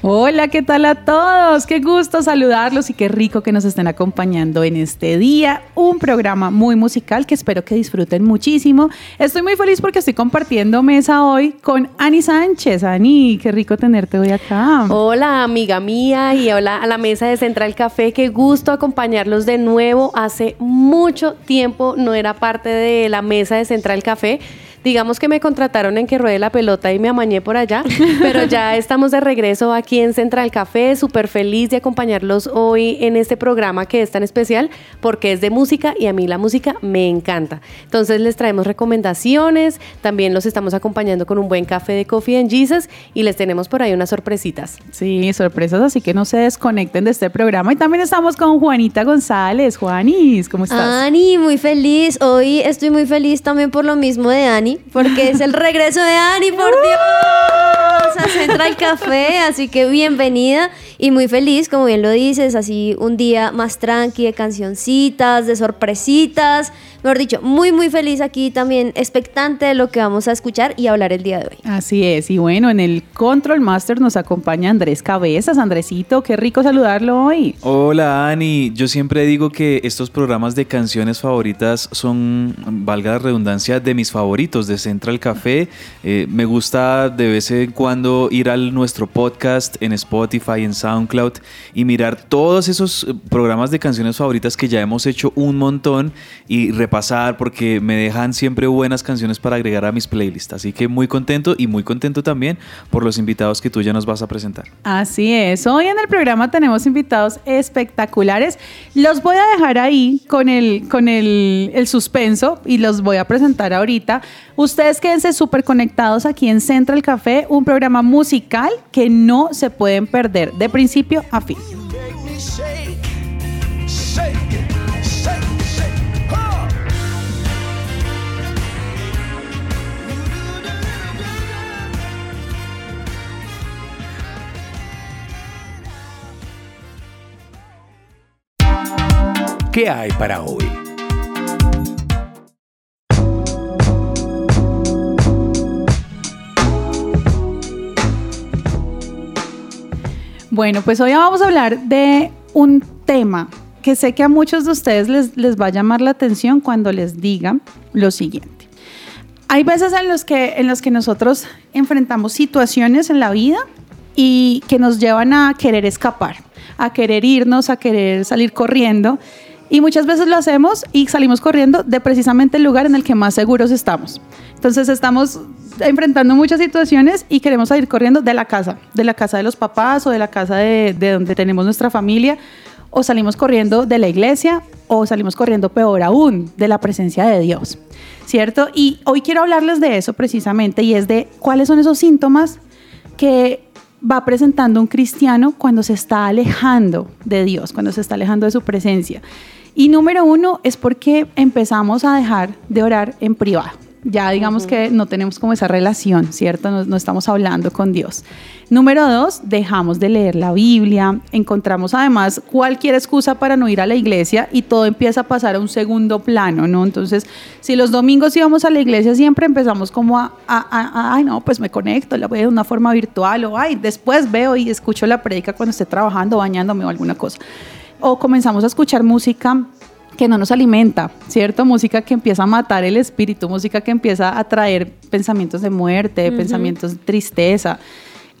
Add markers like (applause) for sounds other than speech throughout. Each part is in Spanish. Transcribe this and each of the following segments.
Hola, ¿qué tal a todos? Qué gusto saludarlos y qué rico que nos estén acompañando en este día. Un programa muy musical que espero que disfruten muchísimo. Estoy muy feliz porque estoy compartiendo mesa hoy con Ani Sánchez. Ani, qué rico tenerte hoy acá. Hola, amiga mía, y hola a la mesa de Central Café. Qué gusto acompañarlos de nuevo. Hace mucho tiempo no era parte de la mesa de Central Café. Digamos que me contrataron en que ruede la pelota y me amañé por allá, (laughs) pero ya estamos de regreso aquí en Central Café, súper feliz de acompañarlos hoy en este programa que es tan especial porque es de música y a mí la música me encanta. Entonces les traemos recomendaciones, también los estamos acompañando con un buen café de Coffee and Jesus y les tenemos por ahí unas sorpresitas. Sí, sorpresas, así que no se desconecten de este programa. Y también estamos con Juanita González. Juanis, ¿cómo estás? Ani, muy feliz. Hoy estoy muy feliz también por lo mismo de Ani, porque es el regreso de Ani, por (laughs) Dios, a Central Café. Así que bienvenida y muy feliz, como bien lo dices, así un día más tranqui de cancioncitas, de sorpresitas. Mejor dicho, muy, muy feliz aquí también, expectante de lo que vamos a escuchar y hablar el día de hoy. Así es, y bueno, en el Control Master nos acompaña Andrés Cabezas. Andresito, qué rico saludarlo hoy. Hola Ani, yo siempre digo que estos programas de canciones favoritas son, valga la redundancia, de mis favoritos de Central Café. Eh, me gusta de vez en cuando ir al nuestro podcast en Spotify, en SoundCloud y mirar todos esos eh, programas de canciones favoritas que ya hemos hecho un montón y repasar porque me dejan siempre buenas canciones para agregar a mis playlists. Así que muy contento y muy contento también por los invitados que tú ya nos vas a presentar. Así es, hoy en el programa tenemos invitados espectaculares. Los voy a dejar ahí con el, con el, el suspenso y los voy a presentar ahorita. Ustedes quédense súper conectados aquí en Central Café, un programa musical que no se pueden perder de principio a fin. ¿Qué hay para hoy? Bueno, pues hoy vamos a hablar de un tema que sé que a muchos de ustedes les, les va a llamar la atención cuando les diga lo siguiente. Hay veces en los, que, en los que nosotros enfrentamos situaciones en la vida y que nos llevan a querer escapar, a querer irnos, a querer salir corriendo. Y muchas veces lo hacemos y salimos corriendo de precisamente el lugar en el que más seguros estamos. Entonces estamos enfrentando muchas situaciones y queremos salir corriendo de la casa, de la casa de los papás o de la casa de, de donde tenemos nuestra familia, o salimos corriendo de la iglesia o salimos corriendo peor aún, de la presencia de Dios, ¿cierto? Y hoy quiero hablarles de eso precisamente y es de cuáles son esos síntomas que va presentando un cristiano cuando se está alejando de Dios, cuando se está alejando de su presencia. Y número uno es porque empezamos a dejar de orar en privado. Ya digamos que no tenemos como esa relación, ¿cierto? No, no estamos hablando con Dios. Número dos, dejamos de leer la Biblia. Encontramos además cualquier excusa para no ir a la iglesia y todo empieza a pasar a un segundo plano, ¿no? Entonces, si los domingos íbamos a la iglesia, siempre empezamos como a, a- a- a, ay, no, pues me conecto, la veo de una forma virtual o, ay, después veo y escucho la predica cuando esté trabajando, bañándome o alguna cosa. O comenzamos a escuchar música que no nos alimenta, ¿cierto? Música que empieza a matar el espíritu, música que empieza a traer pensamientos de muerte, pensamientos de tristeza.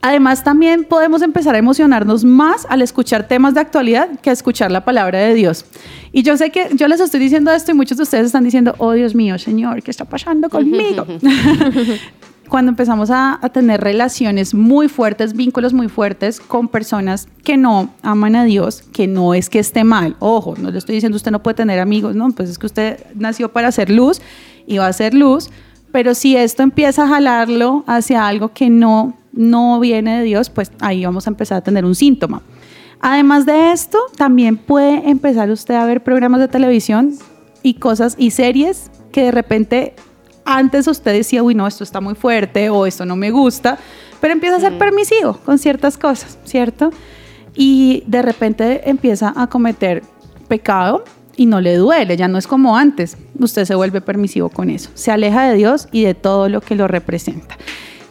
Además, también podemos empezar a emocionarnos más al escuchar temas de actualidad que a escuchar la palabra de Dios. Y yo sé que yo les estoy diciendo esto y muchos de ustedes están diciendo, oh Dios mío, Señor, ¿qué está pasando conmigo? (laughs) Cuando empezamos a, tener relaciones muy fuertes, vínculos muy fuertes con personas que no aman a Dios, que no es que esté mal. Ojo, no le estoy diciendo usted no puede tener amigos, no, pues es que usted nació para hacer luz y va a ser luz, pero si esto empieza a jalarlo hacia algo que no, no viene de Dios, pues ahí vamos a empezar a tener un síntoma. Además de esto, también puede empezar usted a ver programas de televisión y cosas y series que de repente antes usted decía, uy, no, esto está muy fuerte o esto no me gusta, pero empieza a ser permisivo con ciertas cosas, ¿cierto? Y de repente empieza a cometer pecado y no le duele, ya no es como antes. Usted se vuelve permisivo con eso, se aleja de Dios y de todo lo que lo representa.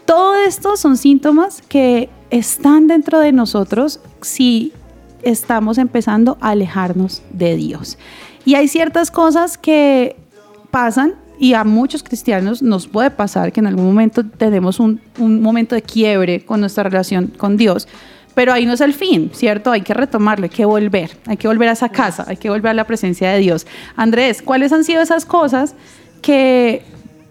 Todo esto son síntomas que están dentro de nosotros si estamos empezando a alejarnos de Dios. Y hay ciertas cosas que pasan y a muchos cristianos nos puede pasar que en algún momento tenemos un, un momento de quiebre con nuestra relación con Dios. Pero ahí no es el fin, ¿cierto? Hay que retomarlo, hay que volver, hay que volver a esa casa, hay que volver a la presencia de Dios. Andrés, ¿cuáles han sido esas cosas que,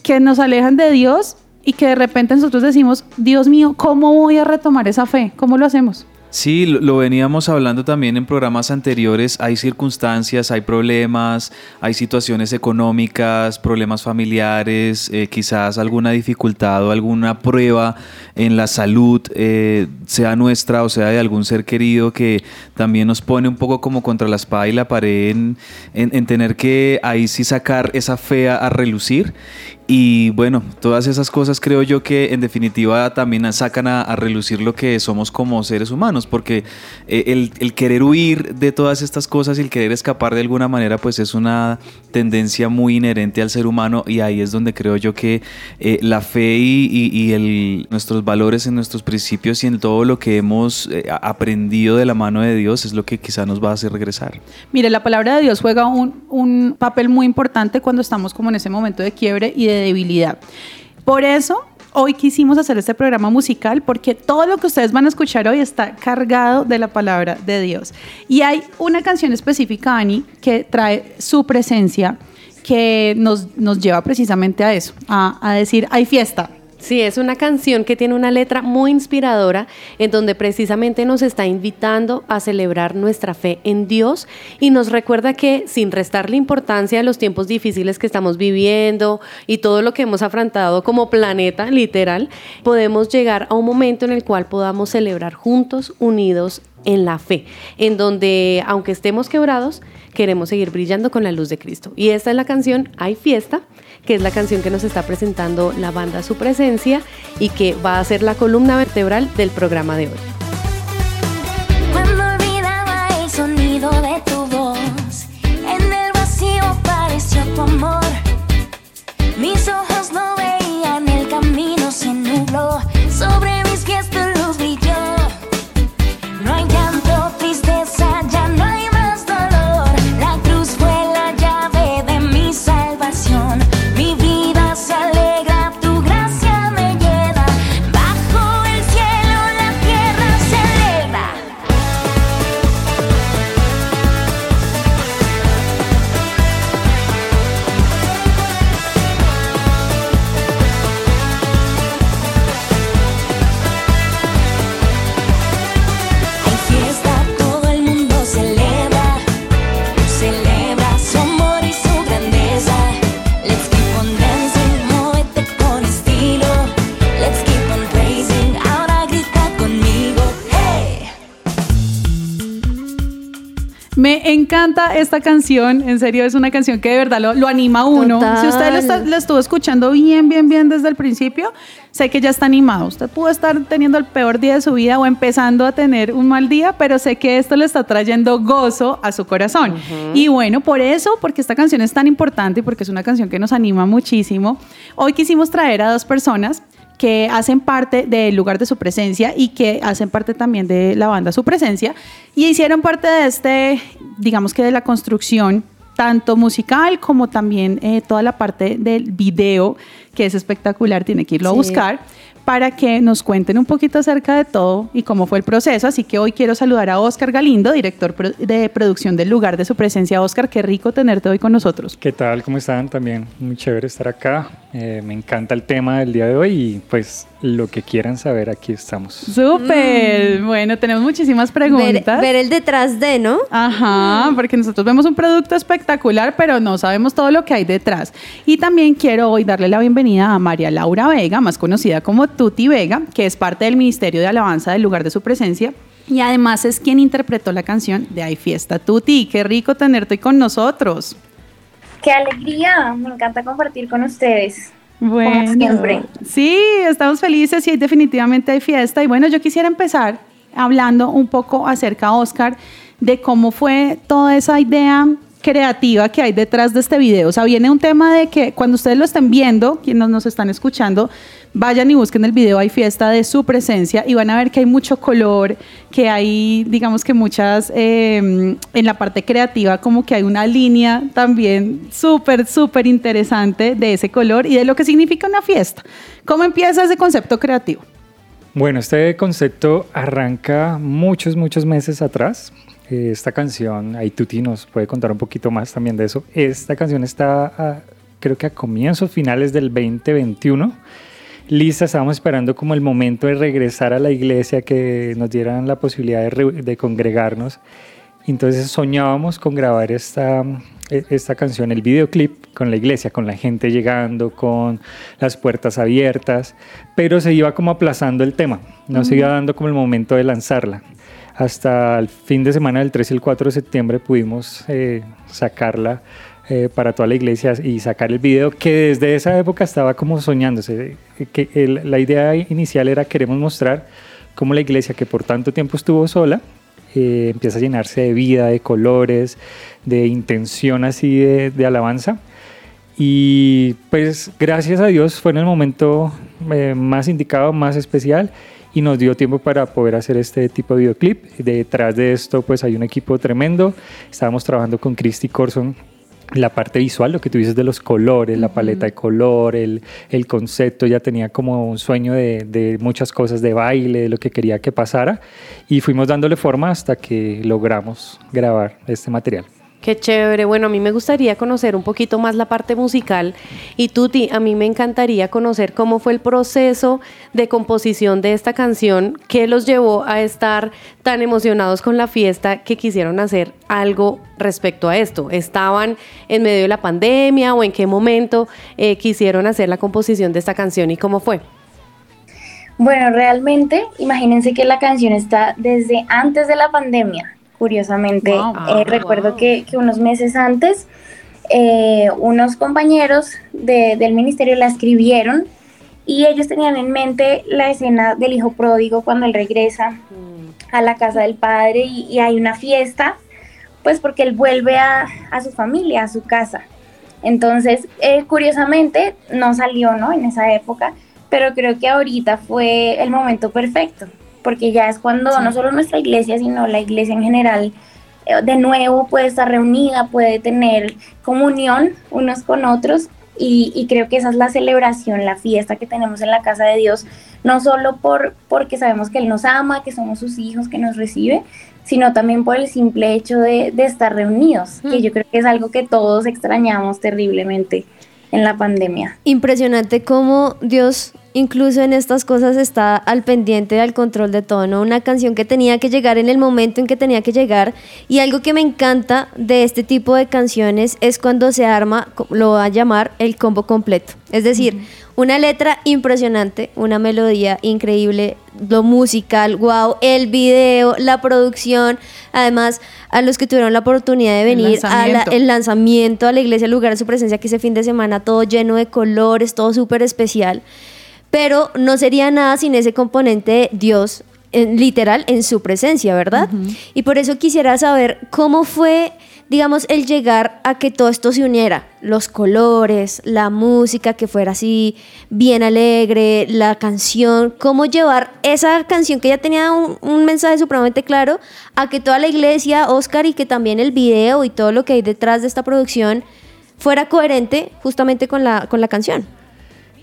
que nos alejan de Dios y que de repente nosotros decimos, Dios mío, ¿cómo voy a retomar esa fe? ¿Cómo lo hacemos? Sí, lo, veníamos hablando también en programas anteriores. Hay circunstancias, hay problemas, hay situaciones económicas, problemas familiares, eh, quizás alguna dificultad o alguna prueba en la salud, eh, sea nuestra o sea de algún ser querido, que también nos pone un poco como contra la espada y la pared en, en- en tener que ahí sí sacar esa fe a, a relucir. Y bueno, todas esas cosas creo yo que en definitiva también sacan a, relucir lo que somos como seres humanos, porque eh, el, querer huir de todas estas cosas y el querer escapar de alguna manera, pues es una tendencia muy inherente al ser humano y ahí es donde creo yo que eh, la fe y, el, nuestros valores en nuestros principios y en todo lo que hemos eh, aprendido de la mano de Dios es lo que quizá nos va a hacer regresar. Mire, la palabra de Dios juega un, un papel muy importante cuando estamos como en ese momento de quiebre y de debilidad. Por eso, hoy quisimos hacer este programa musical porque todo lo que ustedes van a escuchar hoy está cargado de la palabra de Dios. Y hay una canción específica, Ani, que trae su presencia que nos, nos lleva precisamente a eso, a, a decir, hay fiesta, Sí, es una canción que tiene una letra muy inspiradora en donde precisamente nos está invitando a celebrar nuestra fe en Dios y nos recuerda que sin restarle importancia a los tiempos difíciles que estamos viviendo y todo lo que hemos afrontado como planeta, literal, podemos llegar a un momento en el cual podamos celebrar juntos, unidos en la fe, en donde aunque estemos quebrados, queremos seguir brillando con la luz de Cristo. Y esta es la canción Hay Fiesta, que es la canción que nos está presentando la banda Su Presencia y que va a ser la columna vertebral del programa de hoy. Cuando olvidaba el sonido de tu voz, en el vacío apareció tu amor. Mis ojos no veían, el camino se nubló, Me encanta esta canción, en serio es una canción que de verdad lo, lo anima a uno. Total. Si usted lo, está- lo estuvo escuchando bien, bien, bien desde el principio, sé que ya está animado. Usted pudo estar teniendo el peor día de su vida o empezando a tener un mal día, pero sé que esto le está trayendo gozo a su corazón. Y bueno, por eso, porque esta canción es tan importante y porque es una canción que nos anima muchísimo, hoy quisimos traer a dos personas que hacen parte del lugar de su presencia y que hacen parte también de la banda Su Presencia. Y hicieron parte de este, digamos que de la construcción tanto musical como también eh, toda la parte del video que es espectacular, tiene que irlo a buscar para que nos cuenten un poquito acerca de todo y cómo fue el proceso. Así que hoy quiero saludar a Oscar Galindo, director de producción del lugar de su presencia. Oscar, qué rico tenerte hoy con nosotros. ¿Qué tal? ¿Cómo están? También muy chévere estar acá. Eh, me encanta el tema del día de hoy y pues lo que quieran saber aquí estamos. Súper. Bueno, tenemos muchísimas Ver, preguntas. ver el detrás de, ¿no? Ajá, porque nosotros vemos un producto espectacular, pero no sabemos todo lo que hay detrás. Y también quiero hoy darle la bienvenida a María Laura Vega, más conocida como Tuti Vega, que es parte del Ministerio de Alabanza del lugar de su presencia. Y además es quien interpretó la canción de Hay Fiesta Tuti. Qué rico tenerte hoy con nosotros. Qué alegría, me encanta compartir con ustedes. Bueno, siempre. sí, estamos felices y definitivamente hay fiesta. Y bueno, yo quisiera empezar hablando un poco acerca, Oscar, de cómo fue toda esa idea creativa que hay detrás de este video. O sea, viene un tema de que cuando ustedes lo estén viendo, quienes nos están escuchando, vayan y busquen el video, hay fiesta de su presencia y van a ver que hay mucho color, que hay, digamos que muchas, eh, en la parte creativa, como que hay una línea también súper, súper interesante de ese color y de lo que significa una fiesta. ¿Cómo empieza ese concepto creativo? Bueno, este concepto arranca muchos, muchos meses atrás. Eh, Esta canción, ahí Tuti nos puede contar un poquito más también de eso. Esta canción está, creo que a comienzos finales del 2021. Lista, estábamos esperando como el momento de regresar a la iglesia, que nos dieran la posibilidad de, re- de congregarnos. Entonces soñábamos con grabar esta, eh, esta canción, el videoclip, con la iglesia, con la gente llegando, con las puertas abiertas, pero se iba como aplazando el tema, no se iba dando como el momento de lanzarla. Hasta el fin de semana del 3 y el 4 de septiembre pudimos eh, sacarla eh, para toda la iglesia y sacar el video que desde esa época estaba como soñándose. Que el- la idea inicial era queremos mostrar cómo la iglesia que por tanto tiempo estuvo sola eh, empieza a llenarse de vida, de colores, de intención así de, de alabanza. Y pues gracias a Dios fue en el momento eh, más indicado, más especial y nos dio tiempo para poder hacer este tipo de videoclip. Detrás de esto pues hay un equipo tremendo. Estábamos trabajando con Christy Corson la parte visual, lo que tú dices de los colores, la paleta de color, el, el concepto, ya tenía como un sueño de, de muchas cosas, de baile, de lo que quería que pasara y fuimos dándole forma hasta que logramos grabar este material. Qué chévere. Bueno, a mí me gustaría conocer un poquito más la parte musical. Y Tuti, a mí me encantaría conocer cómo fue el proceso de composición de esta canción, qué los llevó a estar tan emocionados con la fiesta que quisieron hacer algo respecto a esto. ¿Estaban en medio de la pandemia o en qué momento eh, quisieron hacer la composición de esta canción y cómo fue? Bueno, realmente, imagínense que la canción está desde antes de la pandemia. Curiosamente, Wow. Eh, recuerdo que, que unos meses antes, eh, unos compañeros de- del ministerio la escribieron y ellos tenían en mente la escena del hijo pródigo cuando él regresa a la casa del padre y, y hay una fiesta, pues porque él vuelve a, a su familia, a su casa. Entonces, eh, curiosamente, no salió, ¿no? En esa época, pero creo que ahorita fue el momento perfecto, porque ya es cuando no solo nuestra iglesia, sino la iglesia en general, eh, de nuevo puede estar reunida, puede tener comunión unos con otros. Y, y creo que esa es la celebración, la fiesta que tenemos en la casa de Dios, no solo por, porque sabemos que Él nos ama, que somos sus hijos, que nos recibe, sino también por el simple hecho de, de estar reunidos, que yo creo que es algo que todos extrañamos terriblemente en la pandemia. Impresionante cómo Dios incluso en estas cosas está al pendiente al control de todo, ¿no? Una canción que tenía que llegar en el momento en que tenía que llegar y algo que me encanta de este tipo de canciones es cuando se arma, lo va a llamar el combo completo. Es decir, una letra impresionante, una melodía increíble, lo musical, wow, el video, la producción, además a los que tuvieron la oportunidad de El venir a la- lanzamiento. el lanzamiento a la iglesia, el lugar de su presencia que ese fin de semana, todo lleno de colores, todo súper especial. Pero no sería nada sin ese componente de Dios, en- literal, en su presencia, ¿verdad? Y por eso quisiera saber cómo fue, digamos, el llegar a que todo esto se uniera. Los colores, la música que fuera así bien alegre, la canción, cómo llevar esa canción que ya tenía un, un mensaje supremamente claro a que toda la iglesia, Oscar, y que también el video y todo lo que hay detrás de esta producción fuera coherente justamente con la, con la canción.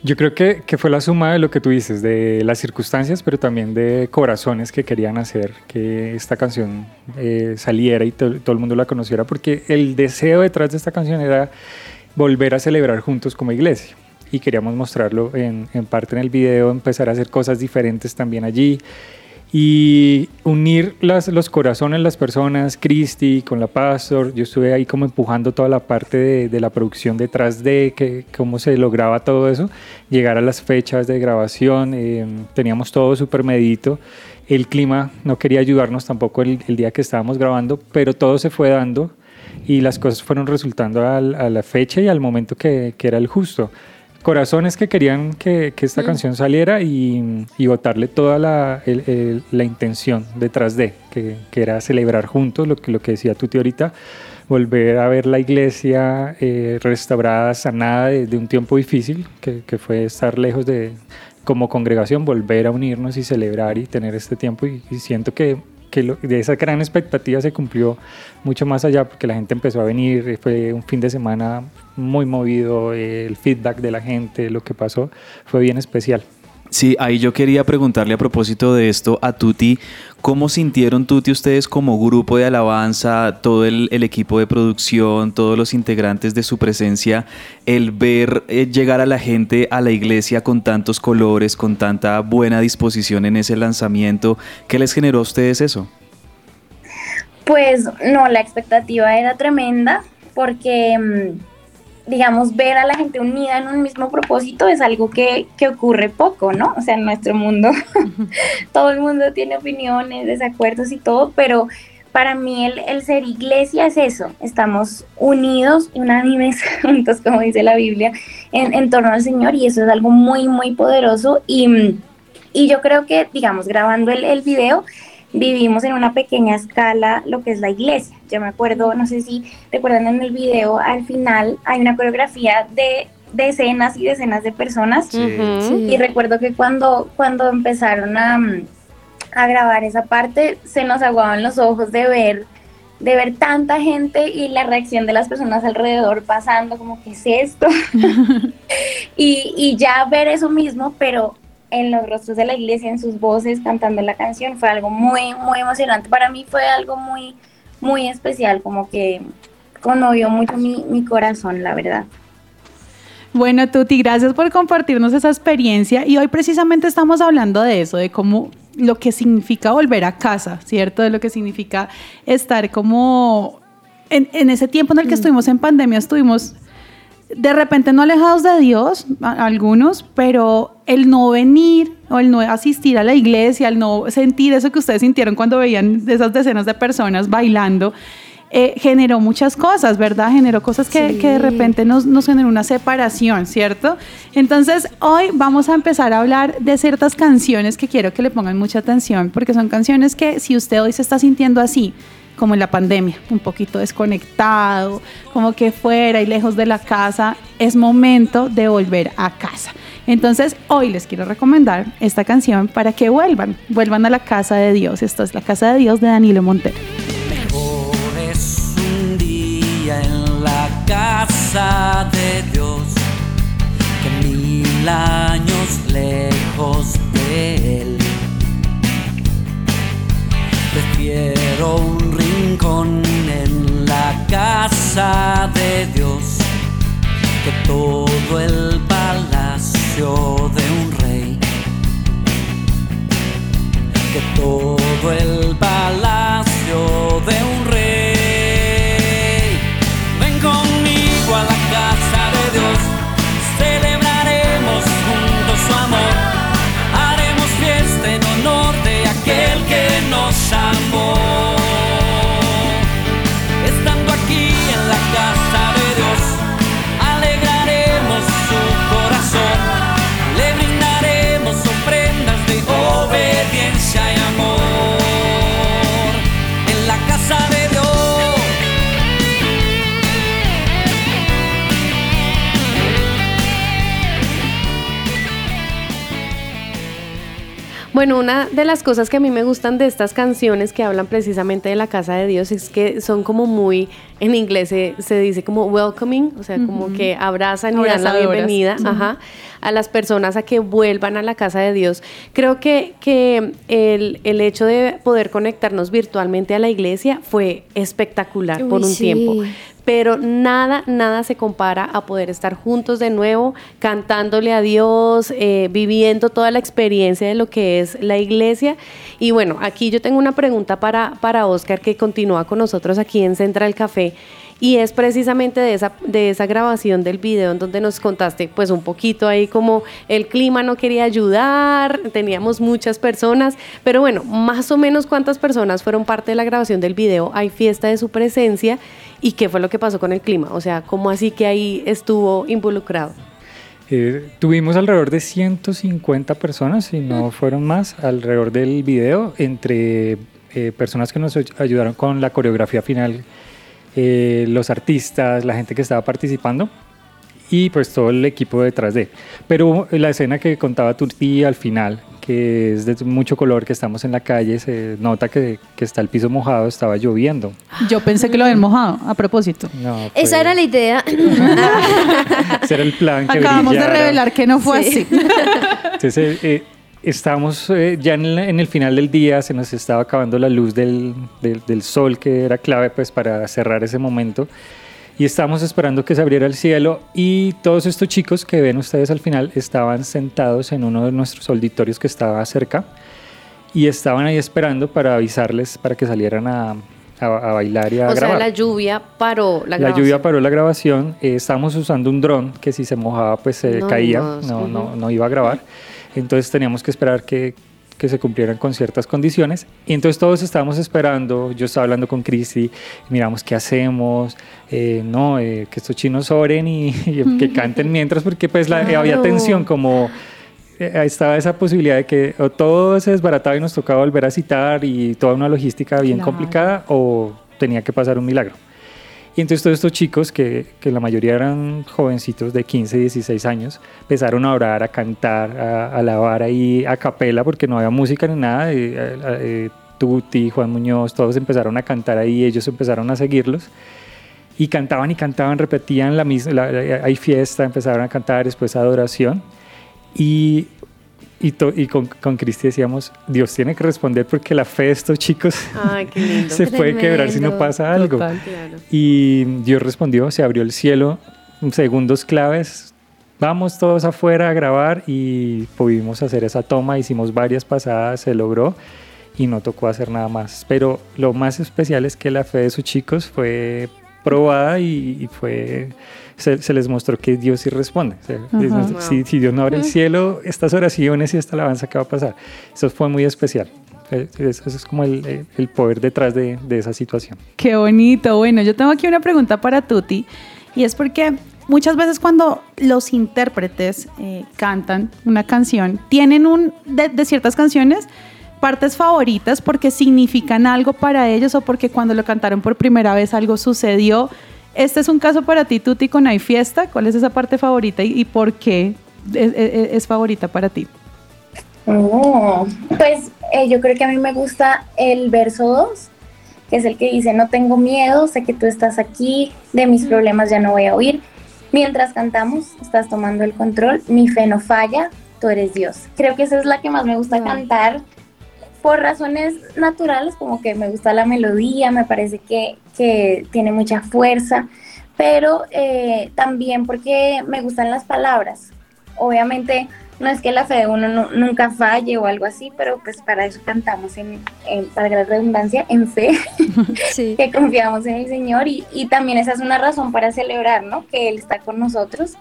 Yo creo que, que fue la suma de lo que tú dices, de las circunstancias, pero también de corazones que querían hacer que esta canción eh, saliera y to- todo el mundo la conociera, porque el deseo detrás de esta canción era volver a celebrar juntos como iglesia. Y queríamos mostrarlo en, en parte en el video, empezar a hacer cosas diferentes también allí y unir los corazones, las personas, Cristi con la Pastor, yo estuve ahí como empujando toda la parte de, la producción detrás de que, cómo se lograba todo eso, llegar a las fechas de grabación, eh, teníamos todo súper medito, el clima no quería ayudarnos tampoco el, día que estábamos grabando, pero todo se fue dando y las cosas fueron resultando a la fecha y al momento que era el justo. Corazones que querían que, que esta canción saliera y, y botarle toda la, el- el- la intención detrás de, que, que era celebrar juntos, lo que, lo que decía Tuti ahorita, volver a ver la iglesia eh, restaurada, sanada de, de un tiempo difícil, que, que fue estar lejos de, como congregación, volver a unirnos y celebrar y tener este tiempo. Y, y siento que, que lo- de esa gran expectativa se cumplió mucho más allá, porque la gente empezó a venir, fue un fin de semana muy movido, el feedback de la gente, lo que pasó, fue bien especial. Sí, ahí yo quería preguntarle a propósito de esto a Tuti, ¿cómo sintieron Tuti ustedes como grupo de alabanza, todo el, equipo de producción, todos los integrantes de su presencia, el ver eh, llegar a la gente a la iglesia con tantos colores, con tanta buena disposición en ese lanzamiento? ¿Qué les generó a ustedes eso? Pues no, la expectativa era tremenda porque, mm, digamos, ver a la gente unida en un mismo propósito es algo que, que ocurre poco, ¿no? O sea, en nuestro mundo (laughs) todo el mundo tiene opiniones, desacuerdos y todo, pero para mí el, el ser iglesia es eso, estamos unidos unánimes (laughs) juntos, como dice la Biblia, en, en torno al Señor y eso es algo muy, muy poderoso. Y, y yo creo que, digamos, grabando el, el video, vivimos en una pequeña escala lo que es la iglesia. Yo me acuerdo, no sé si recuerdan en el video, al final hay una coreografía de decenas y decenas de personas. Y recuerdo que cuando, cuando empezaron a, a grabar esa parte, se nos aguaban los ojos de ver de ver tanta gente y la reacción de las personas alrededor pasando como que es esto (laughs) (laughs) y, y ya ver eso mismo pero en los rostros de la iglesia en sus voces cantando la canción fue algo muy muy emocionante para mí fue algo muy muy especial como que conmovió mucho mi, mi corazón la verdad Bueno, Tuti, gracias por compartirnos esa experiencia. Y hoy precisamente estamos hablando de eso, de cómo lo que significa volver a casa, ¿cierto? De lo que significa estar como en, en ese tiempo en el que estuvimos en pandemia, estuvimos de repente no alejados de Dios, algunos, pero el no venir o el no asistir a la iglesia, el no sentir eso que ustedes sintieron cuando veían esas decenas de personas bailando, eh, generó muchas cosas, ¿verdad? Generó cosas que, Sí. que de repente nos, nos generó una separación, ¿cierto? Entonces, hoy vamos a empezar a hablar de ciertas canciones que quiero que le pongan mucha atención, porque son canciones que si usted hoy se está sintiendo así, como en la pandemia, un poquito desconectado, como que fuera y lejos de la casa, es momento de volver a casa. Entonces, hoy les quiero recomendar esta canción para que vuelvan, vuelvan a la casa de Dios. Esto es la casa de Dios de Danilo Montero. Mejor es un día en la casa de Dios que mil años lejos de Él. Prefiero un rincón en la casa de Dios que todo el palacio de un rey que todo el palacio de un rey. Bueno, una de las cosas que a mí me gustan de estas canciones que hablan precisamente de la casa de Dios es que son como muy, en inglés se, se dice como welcoming, o sea, como que abrazan y dan la bienvenida ajá, a las personas a que vuelvan a la casa de Dios. Creo que, que el, el hecho de poder conectarnos virtualmente a la iglesia fue espectacular por un sí. tiempo pero nada, nada se compara a poder estar juntos de nuevo, cantándole a Dios, eh, viviendo toda la experiencia de lo que es la iglesia. Y bueno, aquí yo tengo una pregunta para, para Oscar, que continúa con nosotros aquí en Central Café. Y es precisamente de esa, de esa grabación del video en donde nos contaste pues un poquito ahí como el clima no quería ayudar, teníamos muchas personas, pero bueno, más o menos cuántas personas fueron parte de la grabación del video, hay fiesta de su presencia ¿Y qué fue lo que pasó con el clima? O sea, ¿cómo así que ahí estuvo involucrado? Eh, tuvimos alrededor de 150 personas, si no fueron más, alrededor del video, entre eh, personas que nos ayudaron con la coreografía final, eh, los artistas, la gente que estaba participando y pues todo el equipo detrás de. Pero la escena que contaba Turti al final, que es de mucho color, que estamos en la calle, se nota que, que está el piso mojado, estaba lloviendo. Yo pensé que lo habían mojado, a propósito. No, Esa era la idea. (laughs) ese era el plan que Acabamos de brillara. revelar que no fue así. Entonces, eh, eh, estábamos eh, ya en, la- en el final del día, se nos estaba acabando la luz del, del- del sol, que era clave pues, para cerrar ese momento. Y estábamos esperando que se abriera el cielo y todos estos chicos que ven ustedes al final estaban sentados en uno de nuestros auditorios que estaba cerca y estaban ahí esperando para avisarles para que salieran a, a- a bailar y a o sea, grabar. la lluvia paró la, La grabación. lluvia paró la grabación. eh, estábamos usando un dron que si se mojaba pues se No, caía, no, no, no, no iba a grabar. Entonces teníamos que esperar que, que se cumplieran con ciertas condiciones. Y entonces todos estábamos esperando. Yo estaba hablando con Cristi, miramos qué hacemos, eh, no, eh, que estos chinos oren y, (laughs) y que canten mientras, porque pues la- eh, había tensión como... eh, estaba esa posibilidad de que o todo se desbarataba y nos tocaba volver a citar y toda una logística bien Claro. complicada o tenía que pasar un milagro. Y entonces todos estos chicos, que, que la mayoría eran jovencitos de 15, 16 años, empezaron a orar, a cantar, a, a alabar ahí a capela, porque no había música ni nada. y, eh, eh, Tuti, Juan Muñoz, todos empezaron a cantar ahí, ellos empezaron a seguirlos. Y cantaban y cantaban, repetían la misma, la- hay fiesta, empezaron a cantar, después adoración. Y, y, to- y con, con Cristi decíamos, Dios tiene que responder porque la fe de estos chicos Ay, qué lindo. (laughs) se puede quebrar si no Tremendo. pasa algo. Total. Claro. Y Dios respondió, se abrió el cielo, segundos claves, vamos todos afuera a grabar y pudimos hacer esa toma, hicimos varias pasadas, se logró y no tocó hacer nada más. Pero lo más especial es que la fe de sus chicos fue probada y, y fue se, se les mostró que Dios sí responde. Si, si Dios no abre el cielo, estas oraciones y esta alabanza, ¿qué va a pasar? Eso fue muy especial. Eh, Eso es como el, el poder detrás de, de esa situación. Qué bonito. Bueno, yo tengo aquí una pregunta para Tuti y es porque muchas veces cuando los intérpretes eh, cantan una canción, tienen un de, de ciertas canciones partes favoritas porque significan algo para ellos o porque cuando lo cantaron por primera vez algo sucedió. Este es un caso para ti, Tuti, con Hay Fiesta. ¿Cuál es esa parte favorita y, y por qué es, es- es favorita para ti? Oh, pues eh, yo creo que a mí me gusta el verso 2, que es el que dice, no tengo miedo, sé que tú estás aquí, de mis problemas ya no voy a huir. Mientras cantamos, estás tomando el control, mi fe no falla, tú eres Dios. Creo que esa es la que más me gusta cantar por razones naturales, como que me gusta la melodía, me parece que, que tiene mucha fuerza, pero eh, también porque me gustan las palabras. Obviamente no es que la fe de uno nu- nunca falle o algo así, pero pues para eso cantamos, en, en para la redundancia, en fe, (laughs) Sí. (laughs) que confiamos en el Señor y, y también esa es una razón para celebrar, ¿no? Que Él está con nosotros.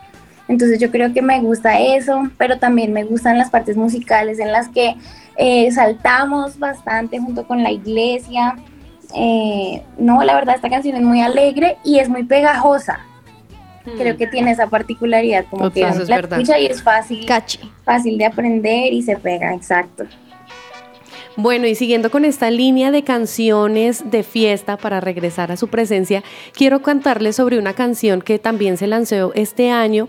Entonces yo creo que me gusta eso, pero también me gustan las partes musicales en las que eh, saltamos bastante junto con la iglesia. Eh, no, la verdad esta canción es muy alegre y es muy pegajosa. Creo que tiene esa particularidad, como Total, que es la verdad. escucha y es fácil, fácil de aprender y se pega, exacto. Bueno, y siguiendo con esta línea de canciones de fiesta para regresar a su presencia, quiero cantarles sobre una canción que también se lanzó este año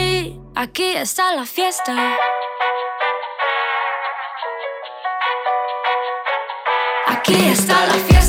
Aquí está la fiesta. Aquí está la fiesta.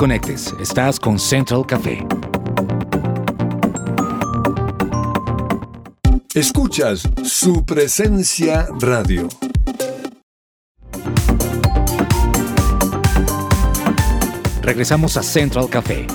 Desconectes, estás con Central Café. Escuchas su presencia radio. Regresamos a Central Café.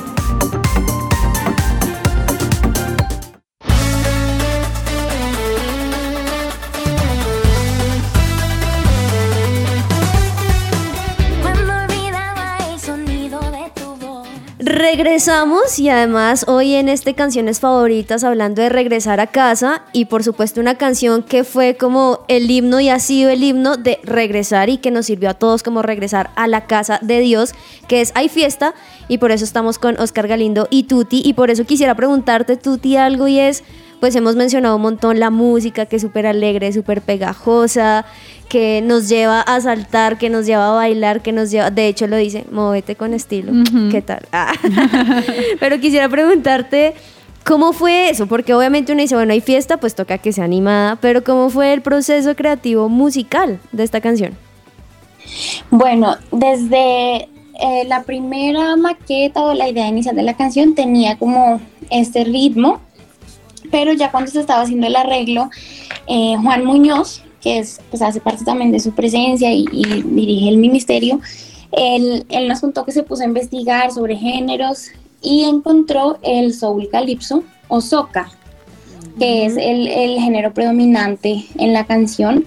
Regresamos y además hoy en este Canciones Favoritas hablando de regresar a casa y por supuesto una canción que fue como el himno y ha sido el himno de regresar y que nos sirvió a todos como regresar a la casa de Dios, que es Hay Fiesta. Y por eso estamos con Oscar Galindo y Tuti. Y por eso quisiera preguntarte Tuti algo y es, pues hemos mencionado un montón la música que es súper alegre, súper pegajosa, que nos lleva a saltar, que nos lleva a bailar, que nos lleva, de hecho lo dice, móvete con estilo. ¿qué tal? Ah. (laughs) Pero quisiera preguntarte, ¿cómo fue eso? Porque obviamente uno dice, bueno, hay fiesta, pues toca que sea animada, pero ¿cómo fue el proceso creativo musical de esta canción? Bueno, desde eh, la primera maqueta o la idea inicial de la canción tenía como este ritmo, pero ya cuando se estaba haciendo el arreglo, eh, Juan Muñoz, que es, pues hace parte también de su presencia y, y dirige el ministerio, él, él nos contó que se puso a investigar sobre géneros y encontró el soul calipso o soca, que es el, el género predominante en la canción.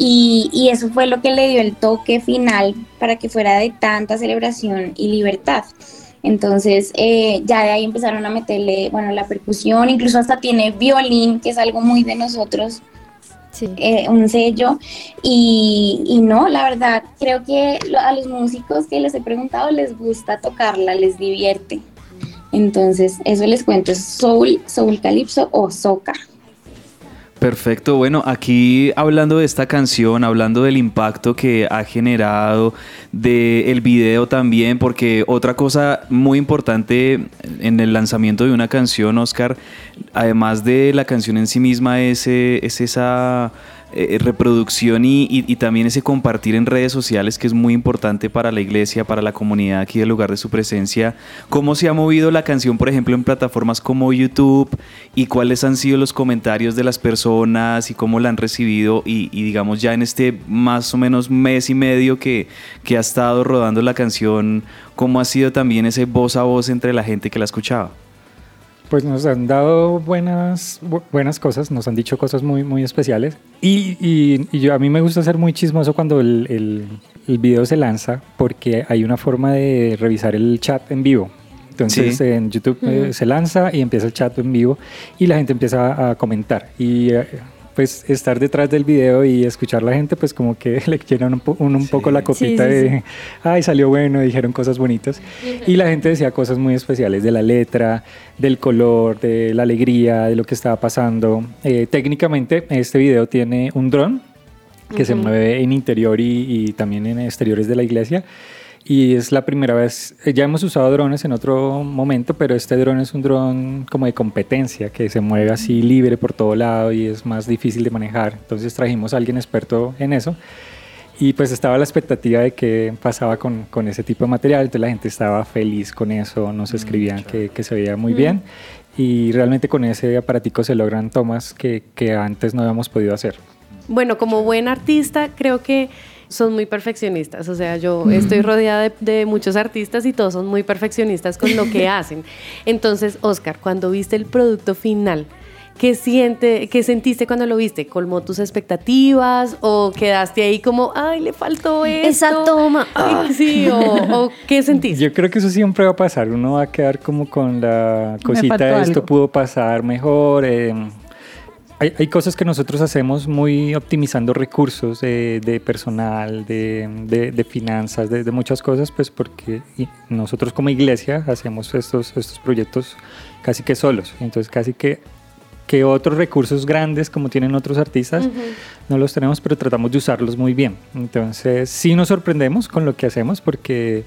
Y, y eso fue lo que le dio el toque final para que fuera de tanta celebración y libertad. Entonces, eh, ya de ahí empezaron a meterle, bueno, la percusión, incluso hasta tiene violín, que es algo muy de nosotros, Sí. eh, un sello. Y, y no, la verdad, creo que lo- a los músicos que les he preguntado les gusta tocarla, les divierte. Entonces, eso les cuento, es soul, soul calipso o soca. Perfecto, bueno, aquí hablando de esta canción, hablando del impacto que ha generado, del video también, porque otra cosa muy importante en el lanzamiento de una canción, Oscar, además de la canción en sí misma, es, eh, es esa eh, reproducción y, y- y también ese compartir en redes sociales que es muy importante para la iglesia, para la comunidad aquí del lugar de su presencia. ¿Cómo se ha movido la canción, por ejemplo, en plataformas como YouTube y cuáles han sido los comentarios de las personas y cómo la han recibido y, y digamos ya en este más o menos mes y medio que, que ha estado rodando la canción, cómo ha sido también ese voz a voz entre la gente que la escuchaba? Pues nos han dado buenas, bu- buenas cosas, nos han dicho cosas muy, muy especiales. Y, y- y yo, a mí me gusta ser muy chismoso cuando el, el, el video se lanza porque hay una forma de revisar el chat en vivo. Entonces Sí. en YouTube eh, se lanza y empieza el chat en vivo y la gente empieza a comentar. Y eh, pues estar detrás del video y escuchar a la gente, pues como que (laughs) le llenan un, po- uno un poco la copita Sí, sí, de, (laughs) ay, salió bueno, dijeron cosas bonitas. Y la gente decía cosas muy especiales de la letra, del color, de la alegría, de lo que estaba pasando. Eh, técnicamente, este video tiene un dron que se mueve en interior y, y también en exteriores de la iglesia. Y es la primera vez, eh, ya hemos usado drones en otro momento, pero este dron es un dron como de competencia, que se mueve así libre por todo lado y es más difícil de manejar. Entonces trajimos a alguien experto en eso. Y pues estaba la expectativa de qué pasaba con, con ese tipo de material, entonces la gente estaba feliz con eso, nos escribían que, que se veía muy bien y realmente con ese aparatico se logran tomas que, que antes no habíamos podido hacer. Bueno, como buen artista, creo que son muy perfeccionistas. O sea, yo estoy rodeada de, de muchos artistas y todos son muy perfeccionistas con lo que (laughs) hacen. Entonces, Oscar, cuando viste el producto final, ¿qué, siente, ¿qué sentiste cuando lo viste? ¿Colmó tus expectativas o quedaste ahí como, ay, le faltó esto? Esa toma. ah. Sí, o, o ¿qué (laughs) sentiste? Yo creo que eso siempre va a pasar, uno va a quedar como con la cosita de esto algo. pudo pasar mejor. eh, hay, hay cosas que nosotros hacemos muy optimizando recursos de, de personal, de, de- de finanzas, de, muchas cosas, pues porque nosotros como iglesia hacemos estos, estos proyectos casi que solos. Entonces casi que, que otros recursos grandes como tienen otros artistas no los tenemos, pero tratamos de usarlos muy bien. Entonces sí nos sorprendemos con lo que hacemos porque...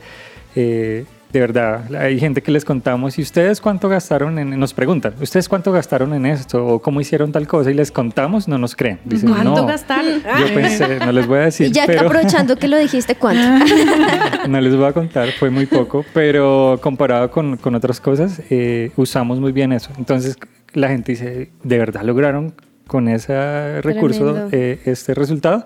eh, De verdad, hay gente que les contamos, ¿y ustedes cuánto gastaron en, nos preguntan, ¿ustedes cuánto gastaron en esto? ¿O cómo hicieron tal cosa? Y les contamos, no nos creen. Dicen, ¿Cuánto no. gastaron? Yo pensé, no les voy a decir, Y ya pero aprovechando que lo dijiste, ¿cuánto? (laughs) no les voy a contar, fue muy poco, pero comparado con, con otras cosas, eh, usamos muy bien eso. Entonces la gente dice, ¿de verdad lograron con ese recurso eh, este resultado?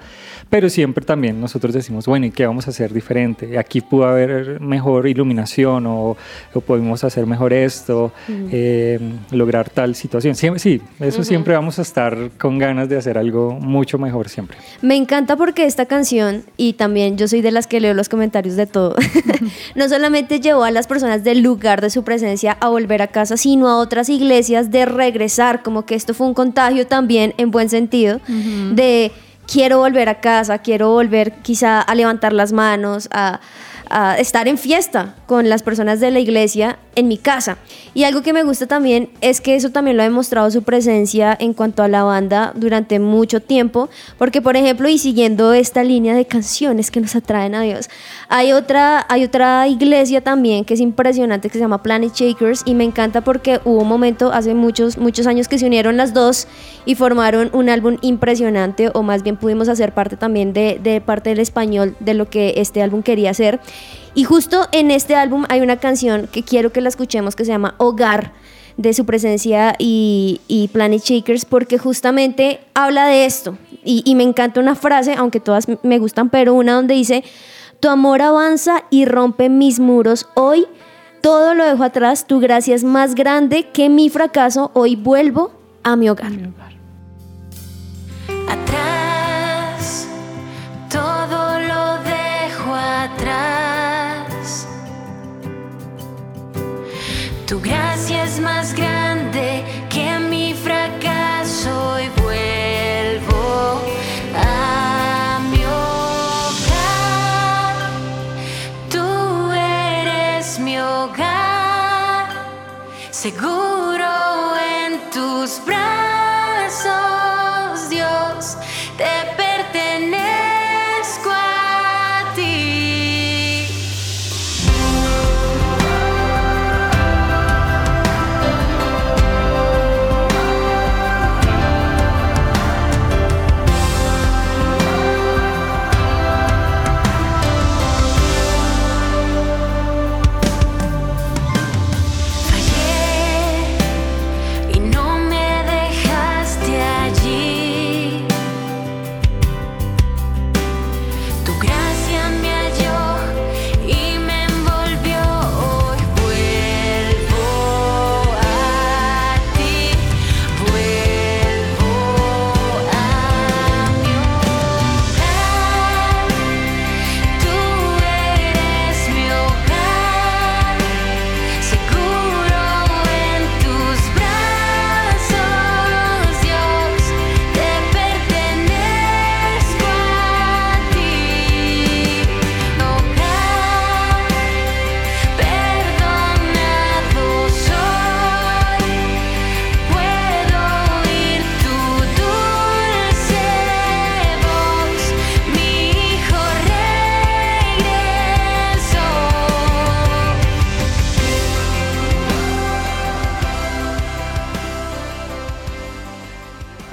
Pero siempre también nosotros decimos, bueno, ¿y qué vamos a hacer diferente? Aquí pudo haber mejor iluminación o, o podemos hacer mejor esto, eh, lograr tal situación. Siempre, sí, eso siempre vamos a estar con ganas de hacer algo mucho mejor siempre. Me encanta porque esta canción, y también yo soy de las que leo los comentarios de todo, (laughs) no solamente llevó a las personas del lugar de su presencia a volver a casa, sino a otras iglesias de regresar, como que esto fue un contagio también en buen sentido, de quiero volver a casa, quiero volver quizá a levantar las manos, a, a estar en fiesta con las personas de la iglesia en mi casa. Y algo que me gusta también es que eso también lo ha demostrado su presencia en cuanto a la banda durante mucho tiempo, porque por ejemplo, y siguiendo esta línea de canciones que nos atraen a Dios, hay otra, hay otra iglesia también que es impresionante que se llama Planet Shakers y me encanta porque hubo un momento hace muchos, muchos años que se unieron las dos y formaron un álbum impresionante, o más bien pudimos hacer parte también de, de parte del español de lo que este álbum quería hacer. Y justo en este álbum hay una canción que quiero que la escuchemos que se llama Hogar de su presencia y, Planet Shakers porque justamente habla de esto. Y, y me encanta una frase, aunque todas me gustan, pero una donde dice, tu amor avanza y rompe mis muros. Hoy, todo lo dejo atrás, tu gracia es más grande que mi fracaso, hoy vuelvo a mi hogar. Atrás, gracia es más grande que mi fracaso. Hoy vuelvo a mi hogar. Tú eres mi hogar. Seguro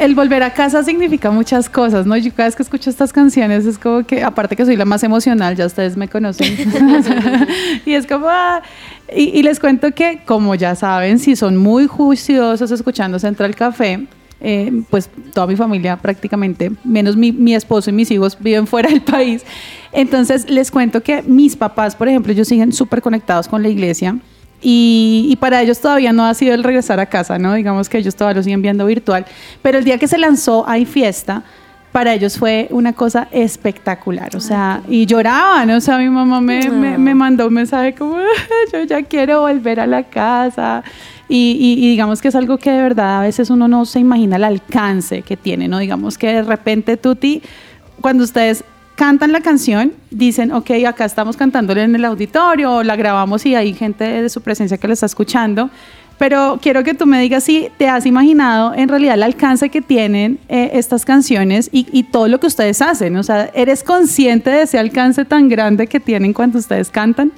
El volver a casa significa muchas cosas, ¿no? Yo cada vez que escucho estas canciones es como que, aparte que soy la más emocional, ya ustedes me conocen. (laughs) y es como, ah, y, y les cuento que, como ya saben, si son muy juiciosos escuchando Central Café, eh, pues toda mi familia prácticamente, menos mi, mi esposo y mis hijos, viven fuera del país. Entonces les cuento que mis papás, por ejemplo, ellos siguen súper conectados con la iglesia. Y, y para ellos todavía no ha sido el regresar a casa, ¿no? Digamos que ellos todavía lo siguen viendo virtual. Pero el día que se lanzó Hay Fiesta, para ellos fue una cosa espectacular, o sea, y lloraban, o sea, mi mamá me, me, me mandó un mensaje como, yo ya quiero volver a la casa, y, y- y digamos que es algo que de verdad a veces uno no se imagina el alcance que tiene, ¿no? Digamos que de repente, Tuti, cuando ustedes cantan la canción, dicen, ok, acá estamos cantándole en el auditorio, la grabamos y hay gente de su presencia que la está escuchando, pero quiero que tú me digas si te has imaginado en realidad el alcance que tienen eh, estas canciones y, y todo lo que ustedes hacen. O sea, ¿eres consciente de ese alcance tan grande que tienen cuando ustedes cantan?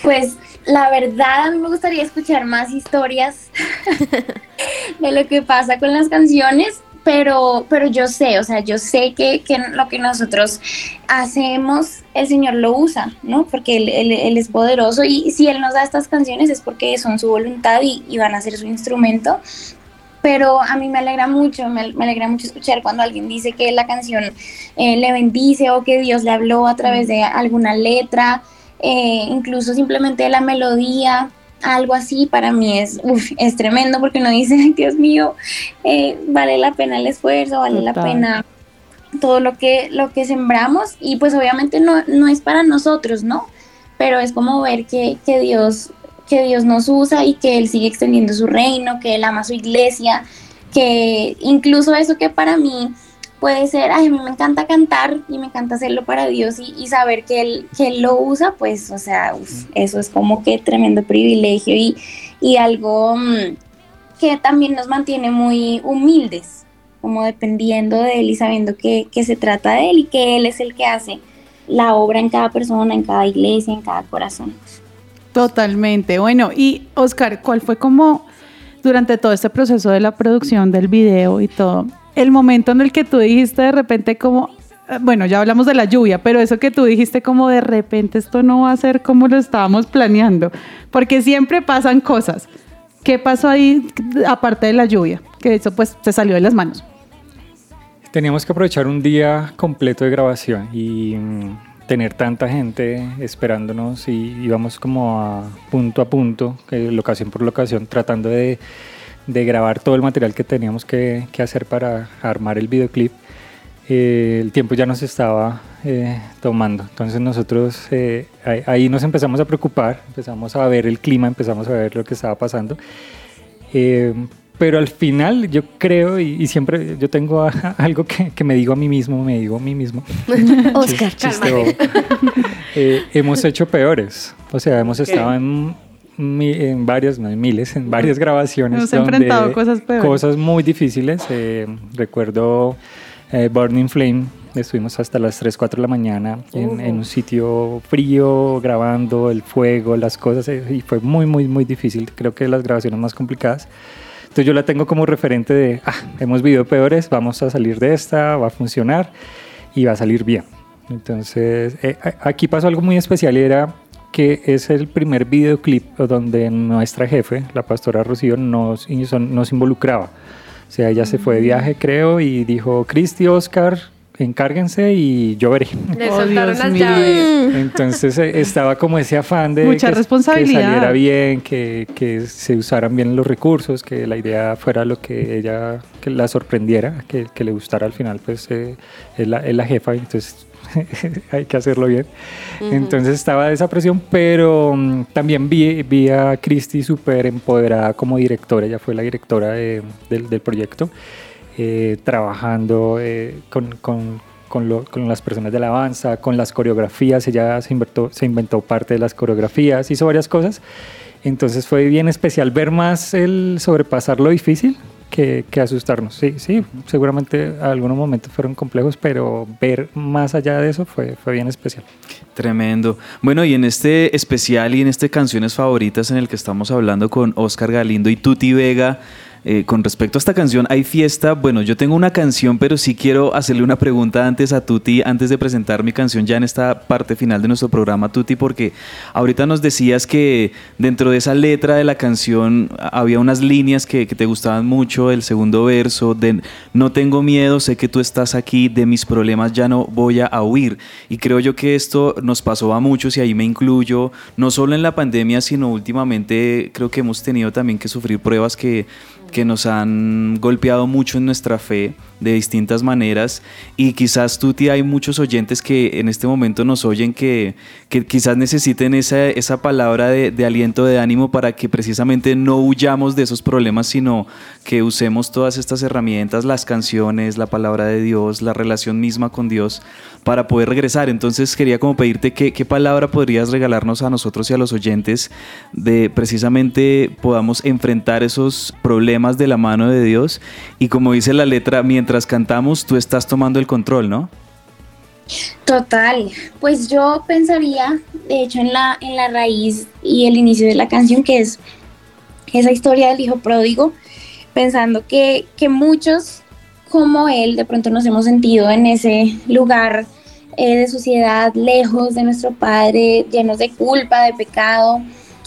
Pues la verdad a mí me gustaría escuchar más historias (laughs) de lo que pasa con las canciones, pero, pero yo sé, o sea, yo sé que, que lo que nosotros hacemos, el Señor lo usa, ¿no? Porque Él, él- es poderoso y si Él nos da estas canciones es porque son su voluntad y, van a ser su instrumento. Pero a mí me alegra mucho, me, me alegra mucho escuchar cuando alguien dice que la canción eh, le bendice o que Dios le habló a través de alguna letra, eh, incluso simplemente de la melodía, algo así para mí es, uf, es tremendo porque uno dice, (laughs) "Ay, Dios mío, eh, vale la pena el esfuerzo, vale la pena todo lo que, lo que sembramos y pues obviamente no, no es para nosotros, ¿no? Pero es como ver que, que Dios que Dios nos usa y que Él sigue extendiendo su reino, que Él ama su iglesia, que incluso eso que para mí puede ser, ay, a mí me encanta cantar y me encanta hacerlo para Dios y, y saber que él, que él lo usa, pues, o sea, uf, eso es como que tremendo privilegio y, y algo mm, que también nos mantiene muy humildes, como dependiendo de Él y sabiendo que, que se trata de Él y que Él es el que hace la obra en cada persona, en cada iglesia, en cada corazón. Totalmente. Bueno, y Oscar, ¿cuál fue como durante todo este proceso de la producción del video y todo, el momento en el que tú dijiste de repente como, eh, bueno, ya hablamos de la lluvia, pero eso que tú dijiste como de repente esto no va a ser como lo estábamos planeando, porque siempre pasan cosas. ¿Qué pasó ahí aparte de la lluvia? Que eso pues se salió de las manos. Teníamos que aprovechar un día completo de grabación y mm, tener tanta gente esperándonos y íbamos como a punto a punto, locación por locación, tratando de, de grabar todo el material que teníamos que, que hacer para armar el videoclip. Eh, el tiempo ya nos estaba eh, tomando, entonces nosotros eh, ahí, ahí nos empezamos a preocupar, empezamos a ver el clima, empezamos a ver lo que estaba pasando. Eh, pero al final yo creo y, y siempre yo tengo a- (laughs) algo que, que me digo a mí mismo, me digo a mí mismo. Oscar, Chis-. (laughs) Eh, hemos hecho peores. O sea, hemos estado en, en varias, no en miles, en varias grabaciones. Hemos donde enfrentado cosas peores. Cosas muy difíciles. Eh, recuerdo eh, Burning Flame. Estuvimos hasta las 3, 4 de la mañana en, en un sitio frío, grabando el fuego, las cosas, eh, y fue muy, muy, muy difícil. Creo que las grabaciones más complicadas. Entonces yo la tengo como referente de, ah, hemos vivido peores, vamos a salir de esta, va a funcionar y va a salir bien. Entonces eh, aquí pasó algo muy especial y era que es el primer videoclip donde nuestra jefe, la pastora Rocío, nos, nos involucraba. O sea, ella se fue de viaje, creo, y dijo, Cristi, Oscar, encárguense y yo veré. Le (laughs) Oh, soltaron las mío. llaves. Entonces eh, estaba como ese afán de Mucha que, responsabilidad. que saliera bien, que, que se usaran bien los recursos, que la idea fuera lo que ella que la sorprendiera, que, que le gustara al final, pues eh, es, la, es la jefa, entonces (laughs) hay que hacerlo bien. Entonces estaba esa presión, pero mm, también vi, vi a Cristi súper empoderada como directora, ella fue la directora de- del, del proyecto, eh, trabajando eh, con, con- con lo- con las personas de alabanza, con las coreografías, ella se inventó, se inventó parte de las coreografías, hizo varias cosas. Entonces fue bien especial ver más el sobrepasar lo difícil que, que asustarnos. Sí, sí, seguramente algunos momentos fueron complejos, pero ver más allá de eso fue, fue bien especial. Tremendo. Bueno, y en este especial y en este canciones favoritas en el que estamos hablando con Oscar Galindo y Tuti Vega, eh, con respecto a esta canción, hay fiesta. Bueno, yo tengo una canción, pero sí quiero hacerle una pregunta antes a Tuti, antes de presentar mi canción ya en esta parte final de nuestro programa, Tuti, porque ahorita nos decías que dentro de esa letra de la canción había unas líneas que, que te gustaban mucho, el segundo verso, de no tengo miedo, sé que tú estás aquí, de mis problemas ya no voy a huir. Y creo yo que esto nos pasó a muchos y ahí me incluyo, no solo en la pandemia, sino últimamente creo que hemos tenido también que sufrir pruebas que, que nos han golpeado mucho en nuestra fe de distintas maneras y quizás Tuti hay muchos oyentes que en este momento nos oyen que, que quizás necesiten esa, esa palabra de, de aliento, de ánimo para que precisamente no huyamos de esos problemas, sino que usemos todas estas herramientas, las canciones, la palabra de Dios, la relación misma con Dios para poder regresar. Entonces quería como pedirte qué, qué palabra podrías regalarnos a nosotros y a los oyentes de precisamente podamos enfrentar esos problemas de la mano de Dios y como dice la letra, mientras cantamos tú estás tomando el control, ¿no? Total, pues yo pensaría, de hecho, en la, en la raíz y el inicio de la canción, que es esa historia del hijo pródigo, pensando que, que muchos como él de pronto nos hemos sentido en ese lugar eh, de sociedad, lejos de nuestro Padre, llenos de culpa, de pecado,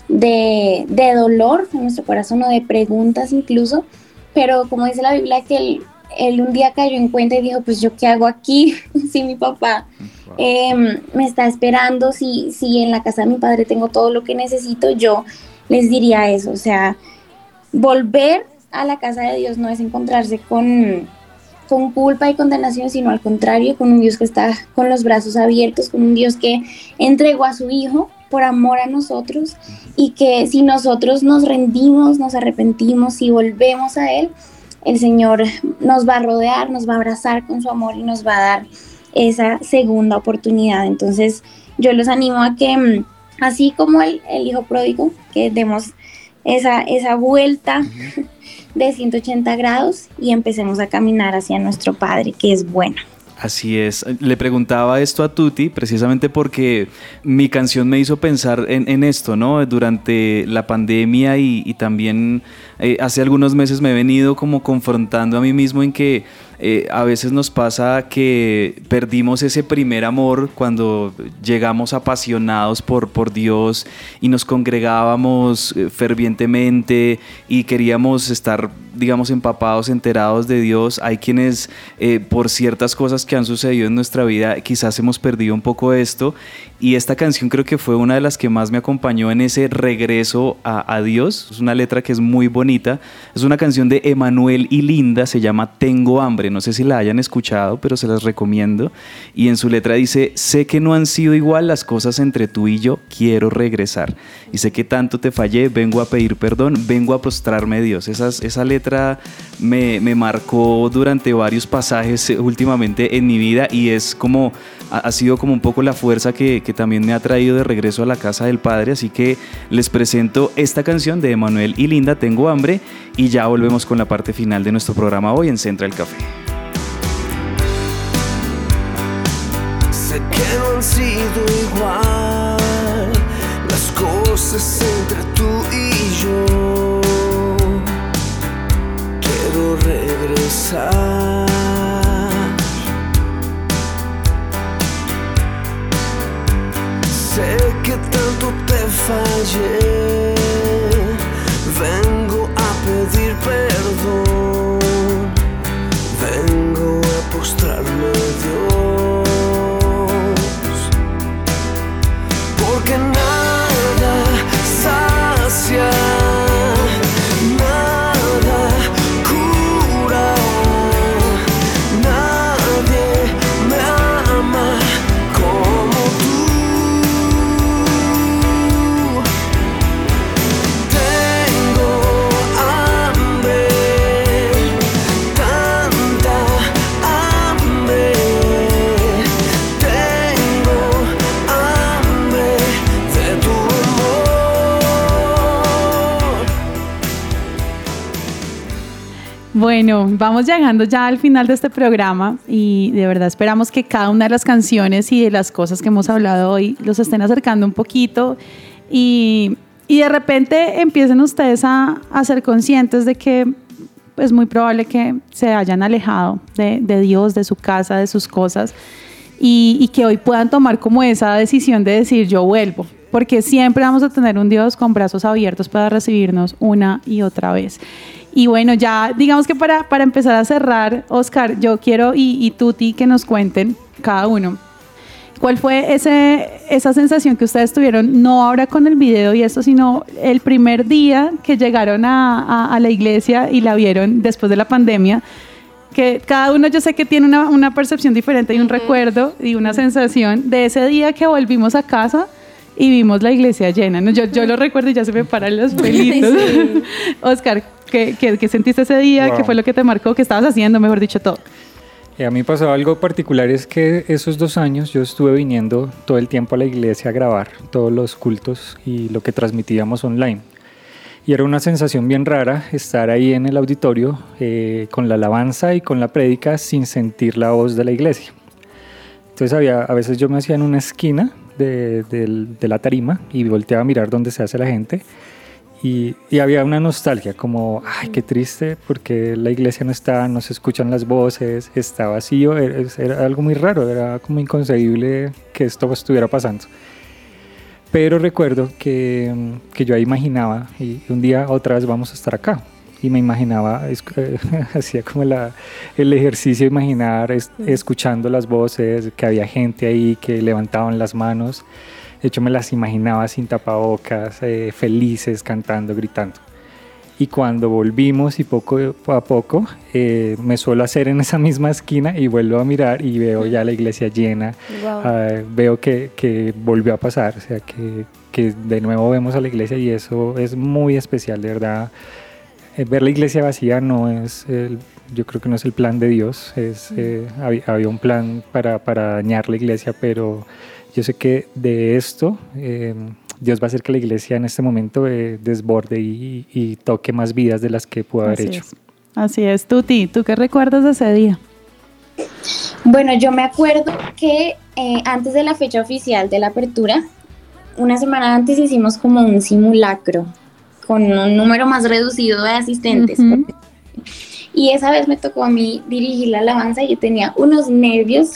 de, de dolor en nuestro corazón o de preguntas incluso, pero como dice la Biblia que él, él un día cayó en cuenta y dijo, pues yo qué hago aquí (laughs) si mi papá em, me está esperando, si, si en la casa de mi padre tengo todo lo que necesito, yo les diría eso, o sea, volver a la casa de Dios no es encontrarse con, con culpa y condenación, sino al contrario, con un Dios que está con los brazos abiertos, con un Dios que entregó a su Hijo por amor a nosotros y que si nosotros nos rendimos, nos arrepentimos y volvemos a Él, el Señor nos va a rodear, nos va a abrazar con su amor y nos va a dar esa segunda oportunidad. Entonces yo los animo a que, mm, así como el, el Hijo pródigo, que demos esa, esa vuelta (laughs) de 180 grados y empecemos a caminar hacia nuestro Padre, que es bueno. Así es. Le preguntaba esto a Tuti precisamente porque mi canción me hizo pensar en, en esto, ¿no? Durante la pandemia y, también eh, hace algunos meses me he venido como confrontando a mí mismo en que eh, a veces nos pasa que perdimos ese primer amor cuando llegamos apasionados por, por Dios y nos congregábamos eh, fervientemente y queríamos estar, digamos, empapados, enterados de Dios. Hay quienes eh, por ciertas cosas que han sucedido en nuestra vida quizás hemos perdido un poco esto y esta canción creo que fue una de las que más me acompañó en ese regreso a, Dios. Es una letra que es muy bonita. Es una canción de Emanuel y Linda, se llama Tengo hambre. No sé si la hayan escuchado, pero se las recomiendo. Y en su letra dice, sé que no han sido igual las cosas entre tú y yo, quiero regresar. Y sé que tanto te fallé, vengo a pedir perdón, vengo a prostrarme a Dios. Esas, esa letra me, me marcó durante varios pasajes últimamente en mi vida y es como ha sido como un poco la fuerza que, que también me ha traído de regreso a la casa del Padre. Así que les presento esta canción de Emanuel y Linda, Tengo hambre, y ya volvemos con la parte final de nuestro programa hoy en Central Café. Sé que han sido igual las cosas entre tú y yo. Quiero regresar. Te fallé. Vengo a pedir perdón. Vengo a postrarme Bueno, vamos llegando ya al final de este programa y de verdad esperamos que cada una de las canciones y de las cosas que hemos hablado hoy los estén acercando un poquito y, y de repente empiecen ustedes a, a ser conscientes de que es muy probable que se hayan alejado de, de Dios, de su casa, de sus cosas y, y que hoy puedan tomar como esa decisión de decir yo vuelvo, porque siempre vamos a tener un Dios con brazos abiertos para recibirnos una y otra vez. Y bueno, ya digamos que para, para empezar a cerrar, Oscar, yo quiero y, y Tuti que nos cuenten cada uno. ¿Cuál fue ese, esa sensación que ustedes tuvieron, no ahora con el video y esto, sino el primer día que llegaron a, a- a la iglesia y la vieron después de la pandemia? Que cada uno yo sé que tiene una, una percepción diferente y un recuerdo y una sensación de ese día que volvimos a casa y vimos la iglesia llena. ¿no? Yo, yo lo recuerdo y ya se me paran los (laughs) pelitos. (laughs) Oscar, ¿qué, qué, qué sentiste ese día? Wow. ¿Qué fue lo que te marcó? ¿Qué estabas haciendo, mejor dicho, todo? Y a mí pasó algo particular, es que esos dos años yo estuve viniendo todo el tiempo a la iglesia a grabar todos los cultos y lo que transmitíamos online. Y era una sensación bien rara estar ahí en el auditorio eh, con la alabanza y con la prédica sin sentir la voz de la iglesia. Entonces había, a veces yo me hacía en una esquina de, de la tarima y volteaba a mirar dónde se hace la gente. Y, y había una nostalgia, como, ay, qué triste, porque la iglesia no está, no se escuchan las voces, está vacío, era, era algo muy raro, era como inconcebible que esto estuviera pasando. Pero recuerdo que, que yo imaginaba, y un día otra vez vamos a estar acá. Y me imaginaba, es- eh, (laughs) hacía como la, el ejercicio de imaginar, es- escuchando las voces, que había gente ahí que levantaban las manos. De hecho, me las imaginaba sin tapabocas, eh, felices, cantando, gritando. Y cuando volvimos y poco a poco, eh, me suelo hacer en esa misma esquina y vuelvo a mirar y veo ya la iglesia llena. Wow. Ah, veo que, que volvió a pasar, o sea, que, que de nuevo vemos a la iglesia y eso es muy especial, de verdad. Eh, ver la iglesia vacía no es, el- yo creo que no es el plan de Dios, es, eh, había, había un plan para, para dañar la iglesia, pero yo sé que de esto eh, Dios va a hacer que la iglesia en este momento eh, desborde y, y toque más vidas de las que pudo haber Así hecho. es. Así es, Tuti, ¿tú qué recuerdas de ese día? Bueno, yo me acuerdo que eh, antes de la fecha oficial de la apertura, una semana antes hicimos como un simulacro con un número más reducido de asistentes. Ujú. Y esa vez me tocó a mí dirigir la alabanza y yo tenía unos nervios,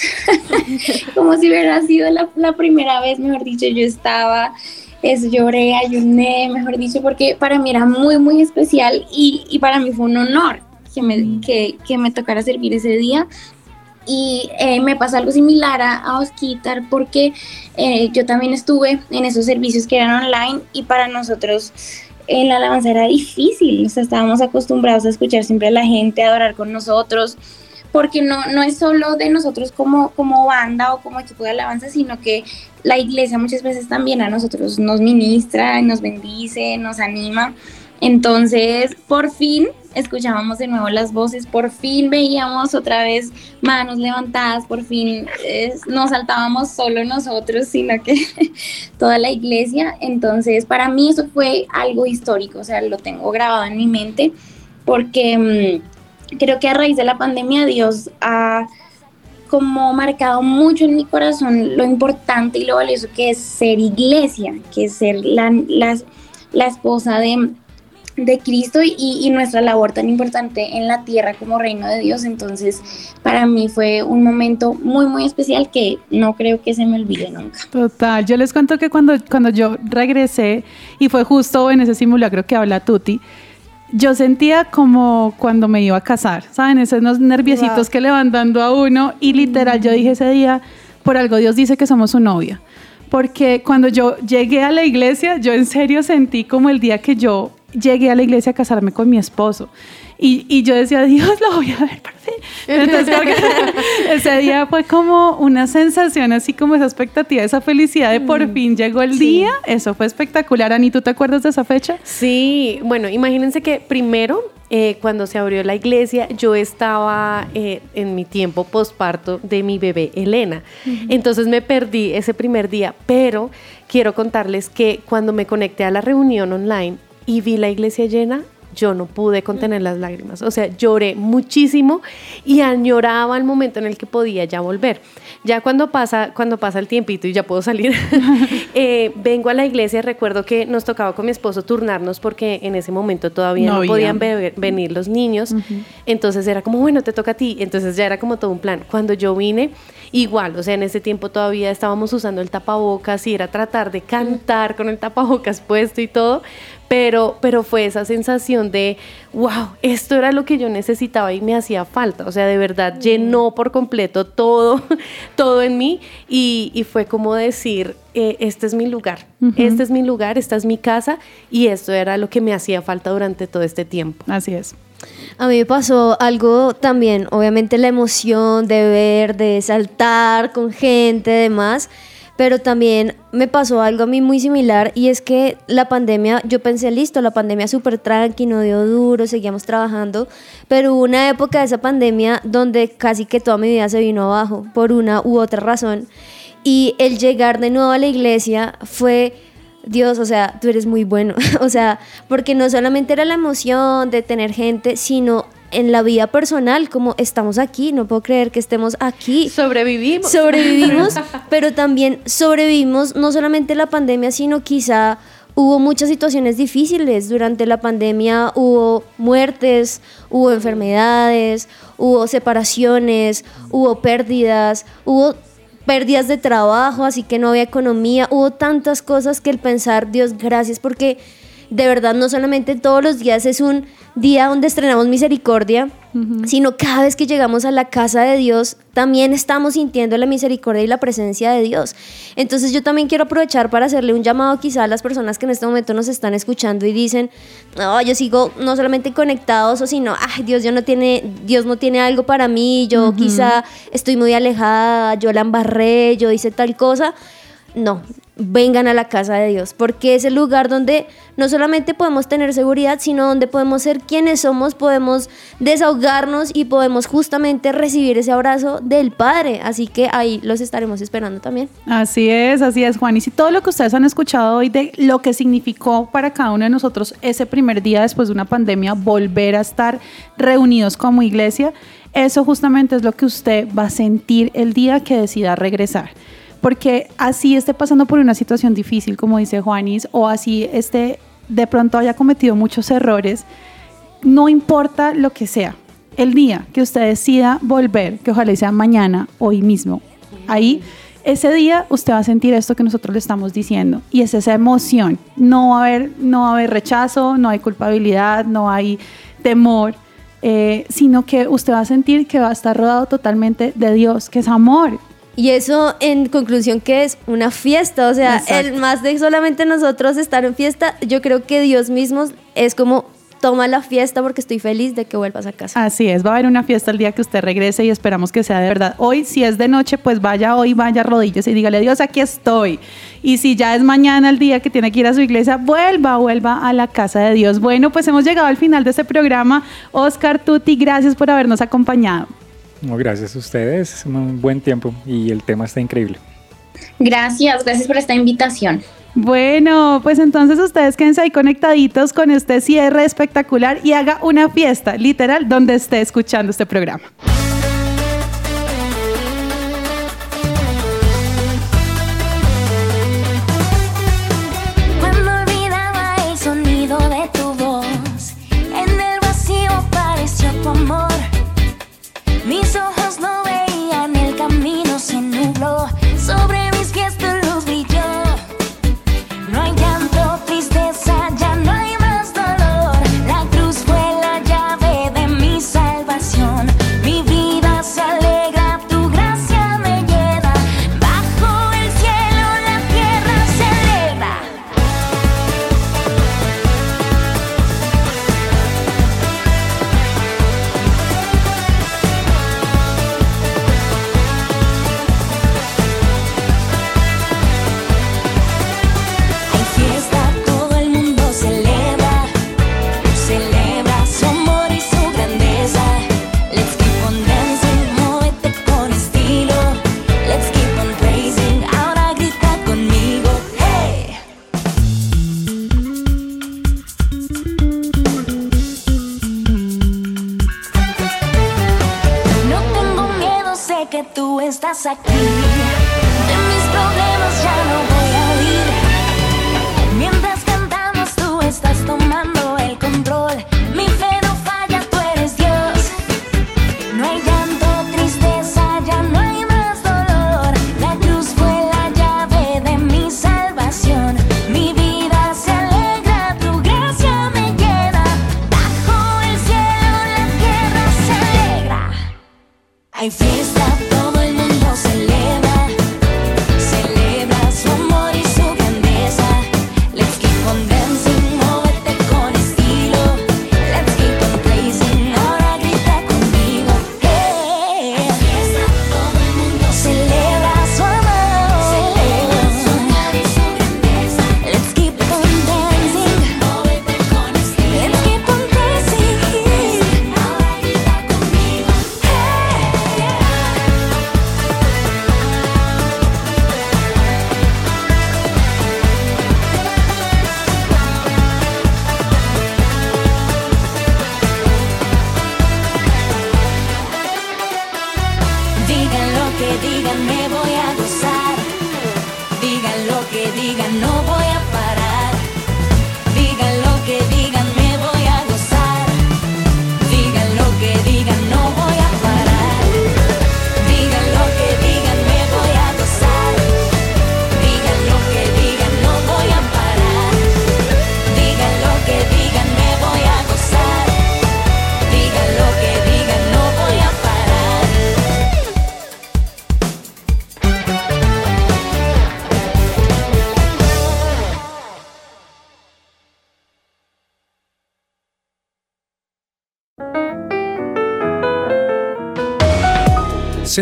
(laughs) como si hubiera sido la, la primera vez, mejor dicho, yo estaba, es, lloré, ayuné, mejor dicho, porque para mí era muy, muy especial y, y para mí fue un honor que me, que, que me tocara servir ese día. Y eh, me pasa algo similar a, a Osquitar porque eh, yo también estuve en esos servicios que eran online y para nosotros en la alabanza era difícil, o sea, estábamos acostumbrados a escuchar siempre a la gente, a adorar con nosotros, porque no, no es solo de nosotros como, como banda o como equipo de alabanza, sino que la iglesia muchas veces también a nosotros nos ministra, nos bendice, nos anima. Entonces, por fin escuchábamos de nuevo las voces, por fin veíamos otra vez manos levantadas, por fin eh, no saltábamos solo nosotros, sino que (laughs) toda la iglesia. Entonces, para mí eso fue algo histórico, o sea, lo tengo grabado en mi mente, porque mm, creo que a raíz de la pandemia Dios ha como marcado mucho en mi corazón lo importante y lo valioso que es ser iglesia, que es ser la, la, la esposa de, de Cristo y, y nuestra labor tan importante en la tierra como reino de Dios. Entonces, para mí fue un momento muy, muy especial que no creo que se me olvide nunca. Total, yo les cuento que cuando, cuando yo regresé, y fue justo en ese simulacro que habla Tuti, yo sentía como cuando me iba a casar, ¿saben? Esos nerviositos que le van dando a uno, y literal yo dije ese día, por algo Dios dice que somos su novia. Porque cuando yo llegué a la iglesia, yo en serio sentí como el día que yo llegué a la iglesia a casarme con mi esposo. Y, y yo decía, Dios, lo voy a ver por fin. Entonces, (laughs) ese día fue como una sensación, así como esa expectativa, esa felicidad de por fin llegó el día. Eso fue espectacular. Ani, ¿tú te acuerdas de esa fecha? Sí, bueno, imagínense que primero, eh, cuando se abrió la iglesia, yo estaba eh, en mi tiempo posparto de mi bebé Elena. Entonces me perdí ese primer día, pero quiero contarles que cuando me conecté a la reunión online y vi la iglesia llena, yo no pude contener las lágrimas. O sea, lloré muchísimo y añoraba el momento en el que podía ya volver. Ya cuando pasa, cuando pasa el tiempito y ya puedo salir, (laughs) eh, vengo a la iglesia. Recuerdo que nos tocaba con mi esposo turnarnos porque en ese momento todavía No no, podían be- venir los niños. Entonces era como, bueno, te toca a ti. Entonces ya era como todo un plan. Cuando yo vine, igual, o sea, en ese tiempo todavía estábamos usando el tapabocas y era tratar de cantar con el tapabocas puesto y todo. Pero, pero fue esa sensación de, wow, esto era lo que yo necesitaba y me hacía falta. O sea, de verdad llenó por completo todo, (laughs) todo en mí y, y fue como decir, eh, este es mi lugar, Ujú. este es mi lugar, esta es mi casa y esto era lo que me hacía falta durante todo este tiempo. Así es. A mí me pasó algo también, obviamente la emoción de ver, de saltar con gente, demás, pero también me pasó algo a mí muy similar y es que la pandemia, yo pensé, listo, la pandemia súper tranqui, no dio duro, seguíamos trabajando, pero hubo una época de esa pandemia donde casi que toda mi vida se vino abajo por una u otra razón y el llegar de nuevo a la iglesia fue Dios, o sea, tú eres muy bueno. (laughs) o sea, porque no solamente era la emoción de tener gente, sino en la vida personal, como estamos aquí, no puedo creer que estemos aquí. Sobrevivimos. Sobrevivimos, (laughs) pero también sobrevivimos no solamente la pandemia, sino quizá hubo muchas situaciones difíciles. Durante la pandemia hubo muertes, hubo enfermedades, hubo separaciones, hubo pérdidas, hubo pérdidas de trabajo, así que no había economía, hubo tantas cosas que el pensar, Dios, gracias porque de verdad no solamente todos los días es un día donde estrenamos misericordia, sino cada vez que llegamos a la casa de Dios, también estamos sintiendo la misericordia y la presencia de Dios. Entonces yo también quiero aprovechar para hacerle un llamado quizá a las personas que en este momento nos están escuchando y dicen, no, yo sigo no solamente conectados o sino, ay, Dios, yo no tiene, Dios no tiene algo para mí, yo quizá estoy muy alejada, yo la embarré, yo hice tal cosa. No, vengan a la casa de Dios, porque es el lugar donde no solamente podemos tener seguridad, sino donde podemos ser quienes somos, podemos desahogarnos y podemos justamente recibir ese abrazo del Padre. Así que ahí los estaremos esperando también. Así es, así es, Juan. Y si todo lo que ustedes han escuchado hoy de lo que significó para cada uno de nosotros ese primer día después de una pandemia, volver a estar reunidos como iglesia, eso justamente es lo que usted va a sentir el día que decida regresar. Porque así esté pasando por una situación difícil, como dice Juanis, o así esté de pronto haya cometido muchos errores, no importa lo que sea, el día que usted decida volver, que ojalá sea mañana, hoy mismo, ahí, ese día usted va a sentir esto que nosotros le estamos diciendo y es esa emoción. No va a haber, no haber rechazo, no hay culpabilidad, no hay temor, eh, sino que usted va a sentir que va a estar rodado totalmente de Dios, que es amor. Y eso en conclusión que es una fiesta, o sea, Exacto. el más de solamente nosotros estar en fiesta, yo creo que Dios mismo es como toma la fiesta porque estoy feliz de que vuelvas a casa. Así es, va a haber una fiesta el día que usted regrese y esperamos que sea de verdad. Hoy, si es de noche, pues vaya hoy, vaya rodillas y dígale, Dios, aquí estoy. Y si ya es mañana el día que tiene que ir a su iglesia, vuelva, vuelva a la casa de Dios. Bueno, pues hemos llegado al final de este programa. Oscar Tuti, gracias por habernos acompañado. No, gracias a ustedes, es un buen tiempo y el tema está increíble. Gracias, gracias por esta invitación. Bueno, pues entonces ustedes quédense ahí conectaditos con este cierre espectacular y haga una fiesta, literal, donde esté escuchando este programa. Hay fiesta,